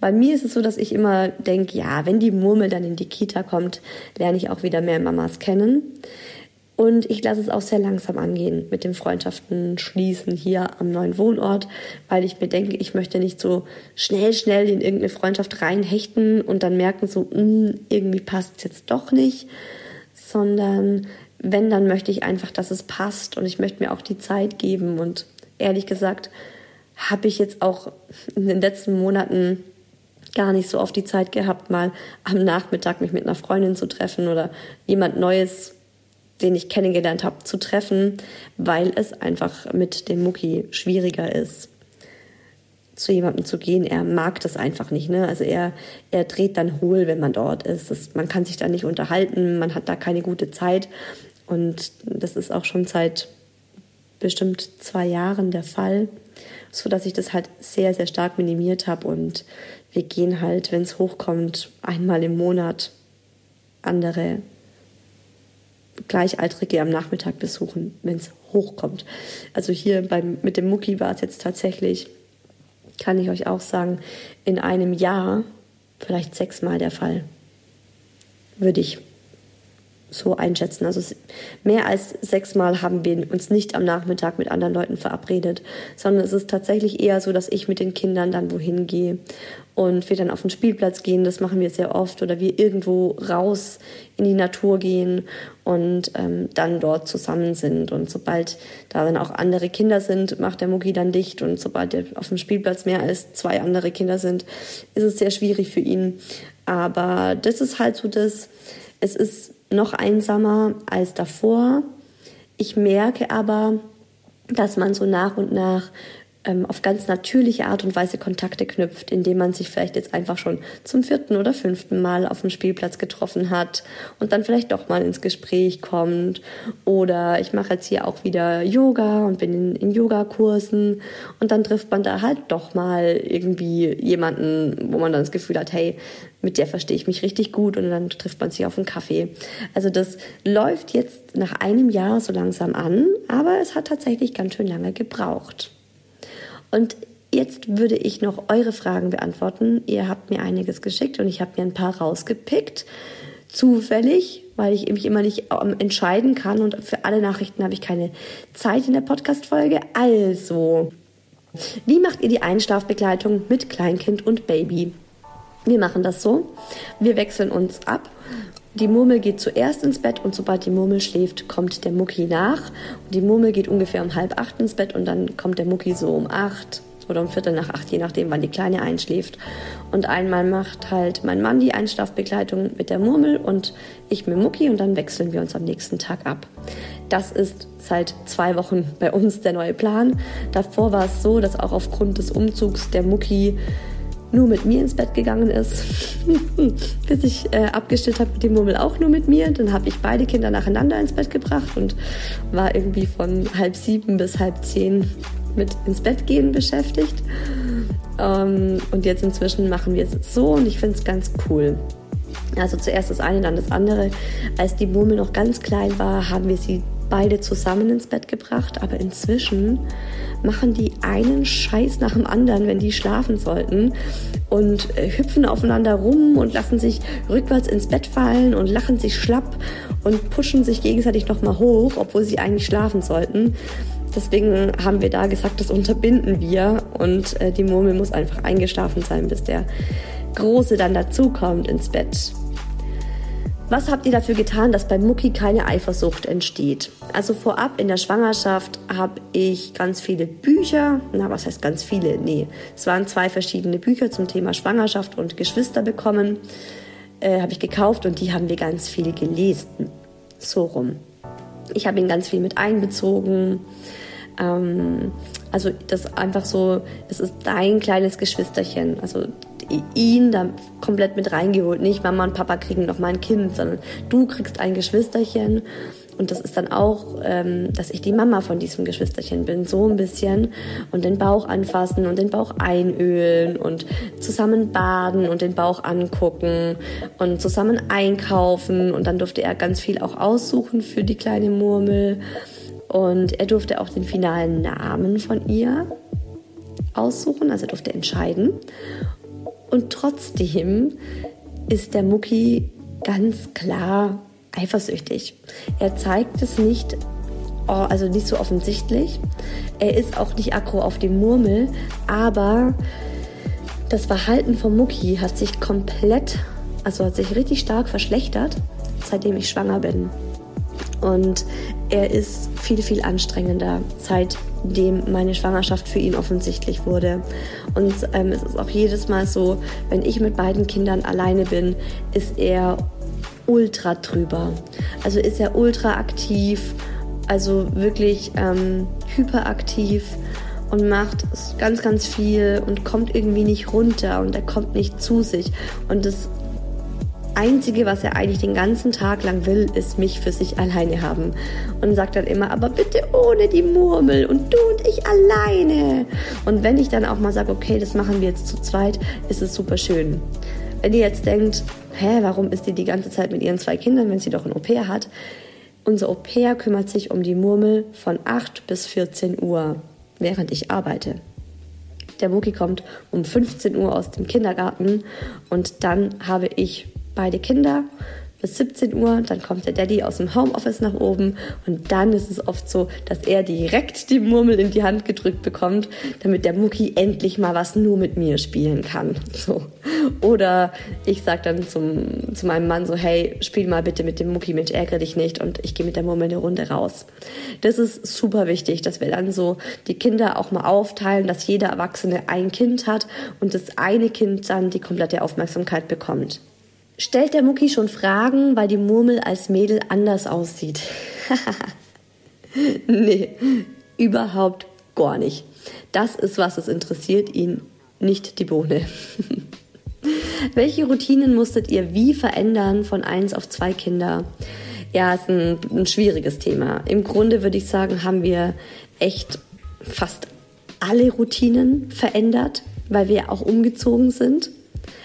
Bei mir ist es so, dass ich immer denke, ja, wenn die Murmel dann in die Kita kommt, lerne ich auch wieder mehr Mamas kennen. Und ich lasse es auch sehr langsam angehen mit dem Freundschaften schließen hier am neuen Wohnort, weil ich mir denke, ich möchte nicht so schnell, schnell in irgendeine Freundschaft reinhechten und dann merken so, mh, hm, irgendwie passt es jetzt doch nicht, sondern wenn, dann möchte ich einfach, dass es passt und ich möchte mir auch die Zeit geben. Und ehrlich gesagt, habe ich jetzt auch in den letzten Monaten gar nicht so oft die Zeit gehabt, mal am Nachmittag mich mit einer Freundin zu treffen oder jemand Neues den ich kennengelernt habe, zu treffen, weil es einfach mit dem Mucki schwieriger ist, zu jemandem zu gehen. Er mag das einfach nicht. Ne? Also er, er dreht dann hohl, wenn man dort ist. Das, man kann sich da nicht unterhalten, man hat da keine gute Zeit. Und das ist auch schon seit bestimmt zwei Jahren der Fall, so dass ich das halt sehr, sehr stark minimiert habe. Und wir gehen halt, wenn es hochkommt, einmal im Monat andere Gleichaltrige am Nachmittag besuchen, wenn es hochkommt. Also hier beim, mit dem Mucki war es jetzt tatsächlich, kann ich euch auch sagen, in einem Jahr vielleicht sechsmal der Fall. Würde ich so einschätzen. Also mehr als sechsmal haben wir uns nicht am Nachmittag mit anderen Leuten verabredet, sondern es ist tatsächlich eher so, dass ich mit den Kindern dann wohin gehe und wir dann auf den Spielplatz gehen. Das machen wir sehr oft oder wir irgendwo raus in die Natur gehen und ähm, dann dort zusammen sind. Und sobald da dann auch andere Kinder sind, macht der Mucki dann dicht. Und sobald auf dem Spielplatz mehr als zwei andere Kinder sind, ist es sehr schwierig für ihn. Aber das ist halt so das, es ist noch einsamer als davor. Ich merke aber, dass man so nach und nach ähm, auf ganz natürliche Art und Weise Kontakte knüpft, indem man sich vielleicht jetzt einfach schon zum vierten oder fünften Mal auf dem Spielplatz getroffen hat und dann vielleicht doch mal ins Gespräch kommt. Oder ich mache jetzt hier auch wieder Yoga und bin in, in Yogakursen und dann trifft man da halt doch mal irgendwie jemanden, wo man dann das Gefühl hat, hey, mit der verstehe ich mich richtig gut und dann trifft man sich auf einen Kaffee. Also das läuft jetzt nach einem Jahr so langsam an, aber es hat tatsächlich ganz schön lange gebraucht. Und jetzt würde ich noch eure Fragen beantworten. Ihr habt mir einiges geschickt und ich habe mir ein paar rausgepickt. Zufällig, weil ich mich immer nicht ähm, entscheiden kann und für alle Nachrichten habe ich keine Zeit in der Podcast-Folge. Also, wie macht ihr die Einschlafbegleitung mit Kleinkind und Baby? Wir machen das so. Wir wechseln uns ab. Die Murmel geht zuerst ins Bett und sobald die Murmel schläft, kommt der Mucki nach. Die Murmel geht ungefähr um halb acht ins Bett und dann kommt der Mucki so um acht oder um Viertel nach acht, je nachdem, wann die Kleine einschläft. Und einmal macht halt mein Mann die Einschlafbegleitung mit der Murmel und ich mit Mucki und dann wechseln wir uns am nächsten Tag ab. Das ist seit zwei Wochen bei uns der neue Plan. Davor war es so, dass auch aufgrund des Umzugs der Mucki nur mit mir ins Bett gegangen ist, bis ich äh, abgestillt habe mit dem Murmel auch nur mit mir. Dann habe ich beide Kinder nacheinander ins Bett gebracht und war irgendwie von halb sieben bis halb zehn mit ins Bett gehen beschäftigt. Ähm, und jetzt inzwischen machen wir es so und ich finde es ganz cool. Also zuerst das eine, dann das andere. Als die Murmel noch ganz klein war, haben wir sie beide zusammen ins Bett gebracht, aber inzwischen machen die einen Scheiß nach dem anderen, wenn die schlafen sollten und äh, hüpfen aufeinander rum und lassen sich rückwärts ins Bett fallen und lachen sich schlapp und pushen sich gegenseitig nochmal hoch, obwohl sie eigentlich schlafen sollten. Deswegen haben wir da gesagt, das unterbinden wir und äh, die Murmel muss einfach eingeschlafen sein, bis der Große dann dazukommt ins Bett. Was habt ihr dafür getan, dass bei Mucki keine Eifersucht entsteht? Also vorab in der Schwangerschaft habe ich ganz viele Bücher, na was heißt ganz viele? Nee, es waren zwei verschiedene Bücher zum Thema Schwangerschaft und Geschwister bekommen, äh, habe ich gekauft und die haben wir ganz viel gelesen. So rum. Ich habe ihn ganz viel mit einbezogen. Ähm, also das einfach so, es ist dein kleines Geschwisterchen. Also ihn da komplett mit reingeholt. Nicht Mama und Papa kriegen noch mal ein Kind, sondern du kriegst ein Geschwisterchen. Und das ist dann auch, ähm, dass ich die Mama von diesem Geschwisterchen bin, so ein bisschen. Und den Bauch anfassen und den Bauch einölen und zusammen baden und den Bauch angucken und zusammen einkaufen. Und dann durfte er ganz viel auch aussuchen für die kleine Murmel. Und er durfte auch den finalen Namen von ihr aussuchen, also er durfte entscheiden. Und trotzdem ist der Mucki ganz klar eifersüchtig. Er zeigt es nicht, oh, also nicht so offensichtlich. Er ist auch nicht aggro auf die Murmel, aber das Verhalten von Mucki hat sich komplett, also hat sich richtig stark verschlechtert, seitdem ich schwanger bin. Und er ist viel, viel anstrengender, seitdem meine Schwangerschaft für ihn offensichtlich wurde. Und ähm, es ist auch jedes Mal so, wenn ich mit beiden Kindern alleine bin, ist er ultra drüber. Also ist er ultra aktiv, also wirklich ähm, hyperaktiv und macht ganz, ganz viel und kommt irgendwie nicht runter und er kommt nicht zu sich. Und das Einzige, was er eigentlich den ganzen Tag lang will, ist mich für sich alleine haben. Und sagt dann immer, aber bitte ohne die Murmel und du und ich alleine. Und wenn ich dann auch mal sage, okay, das machen wir jetzt zu zweit, ist es super schön. Wenn ihr jetzt denkt, hä, warum ist die die ganze Zeit mit ihren zwei Kindern, wenn sie doch ein Au-pair hat? Unser Au-pair kümmert sich um die Murmel von 8 bis 14 Uhr, während ich arbeite. Der Muki kommt um 15 Uhr aus dem Kindergarten und dann habe ich beide Kinder bis 17 Uhr, dann kommt der Daddy aus dem Homeoffice nach oben und dann ist es oft so, dass er direkt die Murmel in die Hand gedrückt bekommt, damit der Mucki endlich mal was nur mit mir spielen kann. So. Oder ich sage dann zum, zu meinem Mann so, hey, spiel mal bitte mit dem Mucki, Mensch, ärgere dich nicht und ich gehe mit der Murmel eine Runde raus. Das ist super wichtig, dass wir dann so die Kinder auch mal aufteilen, dass jeder Erwachsene ein Kind hat und das eine Kind dann die komplette Aufmerksamkeit bekommt. Stellt der Mucki schon Fragen, weil die Murmel als Mädel anders aussieht? nee, überhaupt gar nicht. Das ist, was es interessiert ihn, nicht die Bohne. Welche Routinen musstet ihr wie verändern von eins auf zwei Kinder? Ja, ist ein, ein schwieriges Thema. Im Grunde würde ich sagen, haben wir echt fast alle Routinen verändert, weil wir auch umgezogen sind.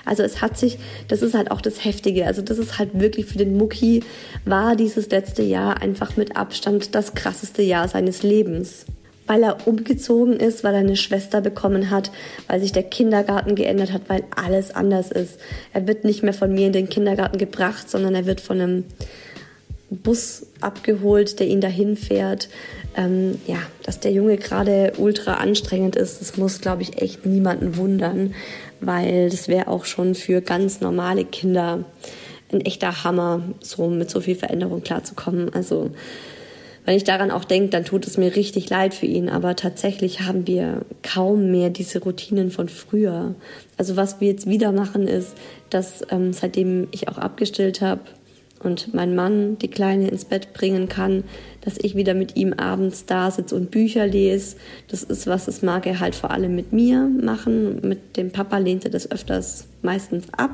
Also es hat sich, das ist halt auch das Heftige. Also das ist halt wirklich für den Mucki war dieses letzte Jahr einfach mit Abstand das krasseste Jahr seines Lebens. Weil er umgezogen ist, weil er eine Schwester bekommen hat, weil sich der Kindergarten geändert hat, weil alles anders ist. Er wird nicht mehr von mir in den Kindergarten gebracht, sondern er wird von einem Bus abgeholt, der ihn dahin fährt. Ähm, ja, dass der Junge gerade ultra anstrengend ist, das muss, glaube ich, echt niemanden wundern weil das wäre auch schon für ganz normale Kinder ein echter Hammer, so mit so viel Veränderung klarzukommen. Also wenn ich daran auch denke, dann tut es mir richtig leid für ihn. Aber tatsächlich haben wir kaum mehr diese Routinen von früher. Also was wir jetzt wieder machen, ist, dass ähm, seitdem ich auch abgestillt habe, und mein Mann die Kleine ins Bett bringen kann, dass ich wieder mit ihm abends da sitze und Bücher lese. Das ist was, das mag er halt vor allem mit mir machen. Mit dem Papa lehnt er das öfters meistens ab.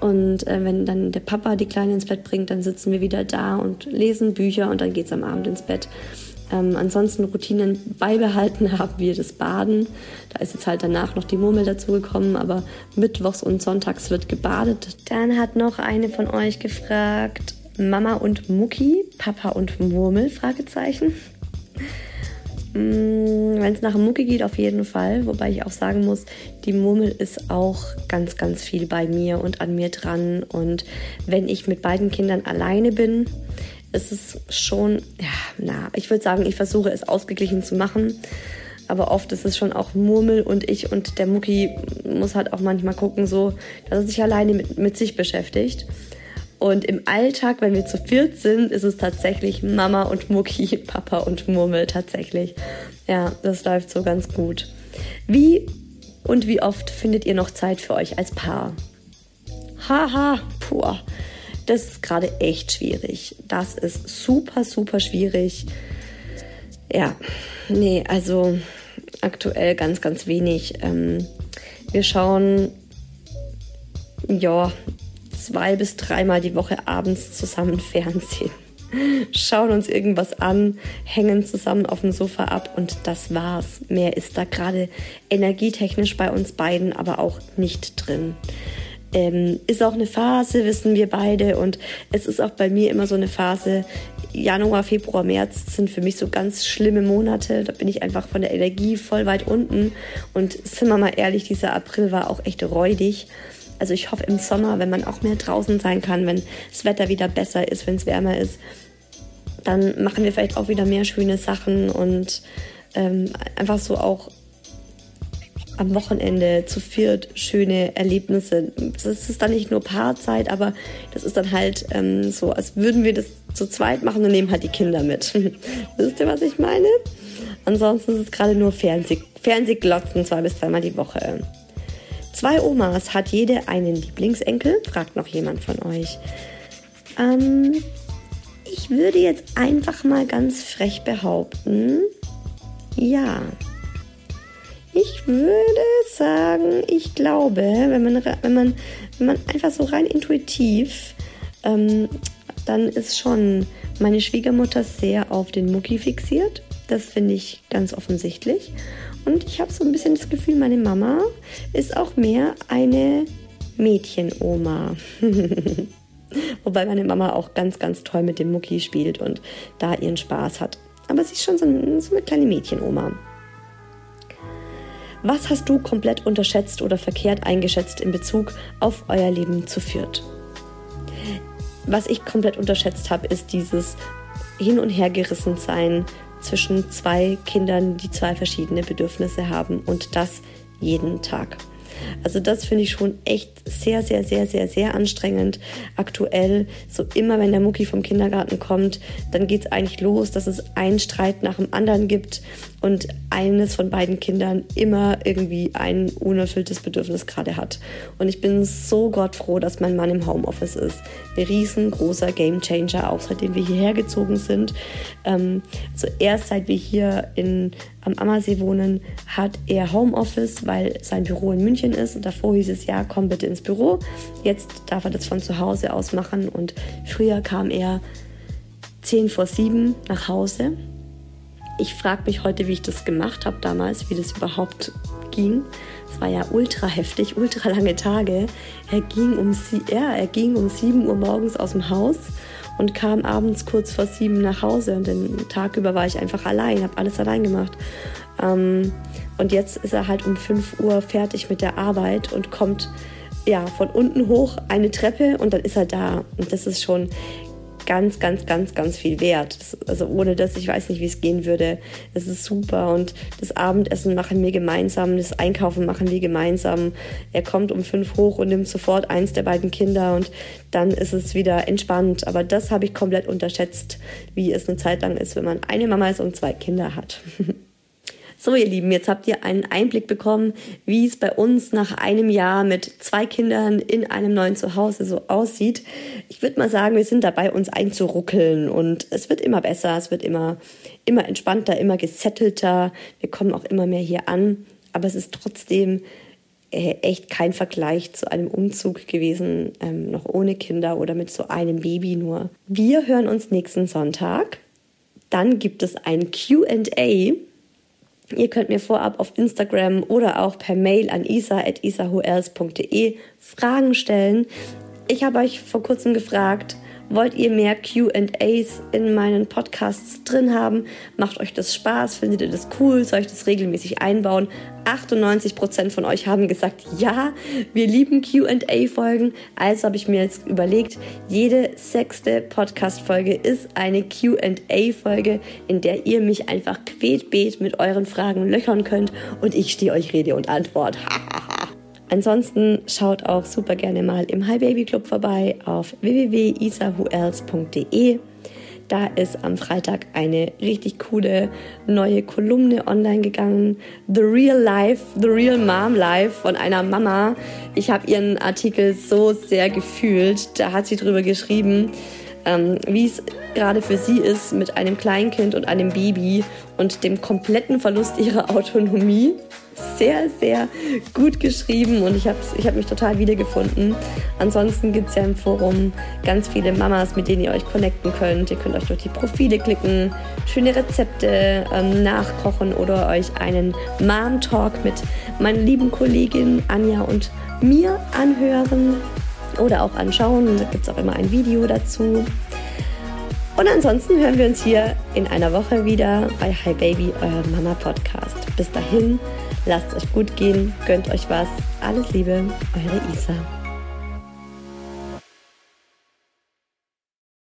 Und äh, wenn dann der Papa die Kleine ins Bett bringt, dann sitzen wir wieder da und lesen Bücher und dann geht's am Abend ins Bett. Ähm, ansonsten Routinen beibehalten haben wir das Baden. Da ist jetzt halt danach noch die Murmel dazugekommen, aber mittwochs und sonntags wird gebadet. Dann hat noch eine von euch gefragt, Mama und Mucki, Papa und Murmel, Fragezeichen. Mm, Wenn es nach Mucki geht, auf jeden Fall. Wobei ich auch sagen muss, die Murmel ist auch ganz, ganz viel bei mir und an mir dran. Und wenn ich mit beiden Kindern alleine bin, ist es schon, ja, na, ich würde sagen, ich versuche es ausgeglichen zu machen. Aber oft ist es schon auch Murmel und ich und der Mucki muss halt auch manchmal gucken, so, dass er sich alleine mit, mit sich beschäftigt. Und im Alltag, wenn wir zu viert sind, ist es tatsächlich Mama und Mucki, Papa und Murmel tatsächlich. Ja, das läuft so ganz gut. Wie und wie oft findet ihr noch Zeit für euch als Paar? Haha, puh. Das ist gerade echt schwierig. Das ist super, super schwierig. Ja, nee, also aktuell ganz, ganz wenig. Ähm, wir schauen, ja, zwei bis dreimal die Woche abends zusammen Fernsehen. Schauen uns irgendwas an, hängen zusammen auf dem Sofa ab und das war's. Mehr ist da gerade energietechnisch bei uns beiden aber auch nicht drin. Ähm, ist auch eine Phase, wissen wir beide. Und es ist auch bei mir immer so eine Phase. Januar, Februar, März sind für mich so ganz schlimme Monate. Da bin ich einfach von der Energie voll weit unten. Und sind wir mal ehrlich, dieser April war auch echt räudig. Also ich hoffe im Sommer, wenn man auch mehr draußen sein kann, wenn das Wetter wieder besser ist, wenn es wärmer ist, dann machen wir vielleicht auch wieder mehr schöne Sachen und ähm, einfach so auch am Wochenende zu viert schöne Erlebnisse. Das ist dann nicht nur Paarzeit, aber das ist dann halt ähm, so, als würden wir das zu zweit machen und nehmen halt die Kinder mit. Wisst ihr, was ich meine? Ansonsten ist es gerade nur Fernseh Fernsehglotzen zwei bis dreimal die Woche. Zwei Omas hat jede einen Lieblingsenkel? Fragt noch jemand von euch. Ähm, ich würde jetzt einfach mal ganz frech behaupten, ja, ich würde sagen, ich glaube, wenn man, wenn man, wenn man einfach so rein intuitiv, ähm, dann ist schon meine Schwiegermutter sehr auf den Mucki fixiert. Das finde ich ganz offensichtlich. Und ich habe so ein bisschen das Gefühl, meine Mama ist auch mehr eine Mädchenoma. Wobei meine Mama auch ganz, ganz toll mit dem Mucki spielt und da ihren Spaß hat. Aber sie ist schon so, so eine kleine Mädchenoma. Was hast du komplett unterschätzt oder verkehrt eingeschätzt in Bezug auf euer Leben zu Fürth? was ich komplett unterschätzt habe, ist dieses Hin- und Hergerissensein zwischen zwei Kindern, die zwei verschiedene Bedürfnisse haben und das jeden Tag. Also das finde ich schon echt sehr, sehr, sehr, sehr, sehr anstrengend. Aktuell, so immer wenn der Mucki vom Kindergarten kommt, dann geht es eigentlich los, dass es einen Streit nach dem anderen gibt und eines von beiden Kindern immer irgendwie ein unerfülltes Bedürfnis gerade hat. Und ich bin so gottfroh, dass mein Mann im Homeoffice ist. Ein riesengroßer Gamechanger, auch seitdem wir hierher gezogen sind. Ähm, also seit wir hier in, am Ammersee wohnen, hat er Homeoffice, weil sein Büro in München ist. Und davor hieß es, ja, komm bitte ins Büro. Jetzt darf er das von zu Hause aus machen. Und früher kam er 10 vor 7 nach Hause ich frage mich heute, wie ich das gemacht habe damals, wie das überhaupt ging. Es war ja ultra heftig, ultra lange Tage. Er ging um, ja, er ging um 7 Uhr morgens aus dem Haus und kam abends kurz vor 7 nach Hause. Und den Tag über war ich einfach allein, habe alles allein gemacht. Ähm, und jetzt ist er halt um 5 Uhr fertig mit der Arbeit und kommt ja von unten hoch eine Treppe und dann ist er da. Und das ist schon ganz, ganz, ganz, ganz viel wert. Das, also ohne das, ich weiß nicht, wie es gehen würde. Es ist super und das Abendessen machen wir gemeinsam, das Einkaufen machen wir gemeinsam. Er kommt um fünf hoch und nimmt sofort eins der beiden Kinder und dann ist es wieder entspannt. Aber das habe ich komplett unterschätzt, wie es eine Zeit lang ist, wenn man eine Mama ist und zwei Kinder hat. So, ihr Lieben, jetzt habt ihr einen Einblick bekommen, wie es bei uns nach einem Jahr mit zwei Kindern in einem neuen Zuhause so aussieht. Ich würde mal sagen, wir sind dabei, uns einzuruckeln und es wird immer besser, es wird immer, immer entspannter, immer gesettelter. Wir kommen auch immer mehr hier an, aber es ist trotzdem äh, echt kein Vergleich zu einem Umzug gewesen, ähm, noch ohne Kinder oder mit so einem Baby nur. Wir hören uns nächsten Sonntag. Dann gibt es ein QA Ihr könnt mir vorab auf Instagram oder auch per Mail an isa.isahuels.de Fragen stellen. Ich habe euch vor kurzem gefragt, Wollt ihr mehr QAs in meinen Podcasts drin haben? Macht euch das Spaß? Findet ihr das cool? Soll ich das regelmäßig einbauen? 98% von euch haben gesagt, ja, wir lieben QA-Folgen. Also habe ich mir jetzt überlegt, jede sechste Podcast-Folge ist eine QA-Folge, in der ihr mich einfach quetbeet mit euren Fragen löchern könnt und ich stehe euch Rede und Antwort. Ansonsten schaut auch super gerne mal im Hi Baby Club vorbei auf www.isawhoelse.de. Da ist am Freitag eine richtig coole neue Kolumne online gegangen. The Real Life, The Real Mom Life von einer Mama. Ich habe ihren Artikel so sehr gefühlt. Da hat sie drüber geschrieben, ähm, wie es gerade für sie ist mit einem Kleinkind und einem Baby und dem kompletten Verlust ihrer Autonomie sehr, sehr gut geschrieben und ich habe ich hab mich total wiedergefunden. Ansonsten gibt es ja im Forum ganz viele Mamas, mit denen ihr euch connecten könnt. Ihr könnt euch durch die Profile klicken, schöne Rezepte ähm, nachkochen oder euch einen Mom-Talk mit meinen lieben Kolleginnen Anja und mir anhören oder auch anschauen. Da gibt es auch immer ein Video dazu. Und ansonsten hören wir uns hier in einer Woche wieder bei Hi Baby, euer Mama Podcast. Bis dahin, lasst es euch gut gehen, gönnt euch was. Alles Liebe, eure Isa.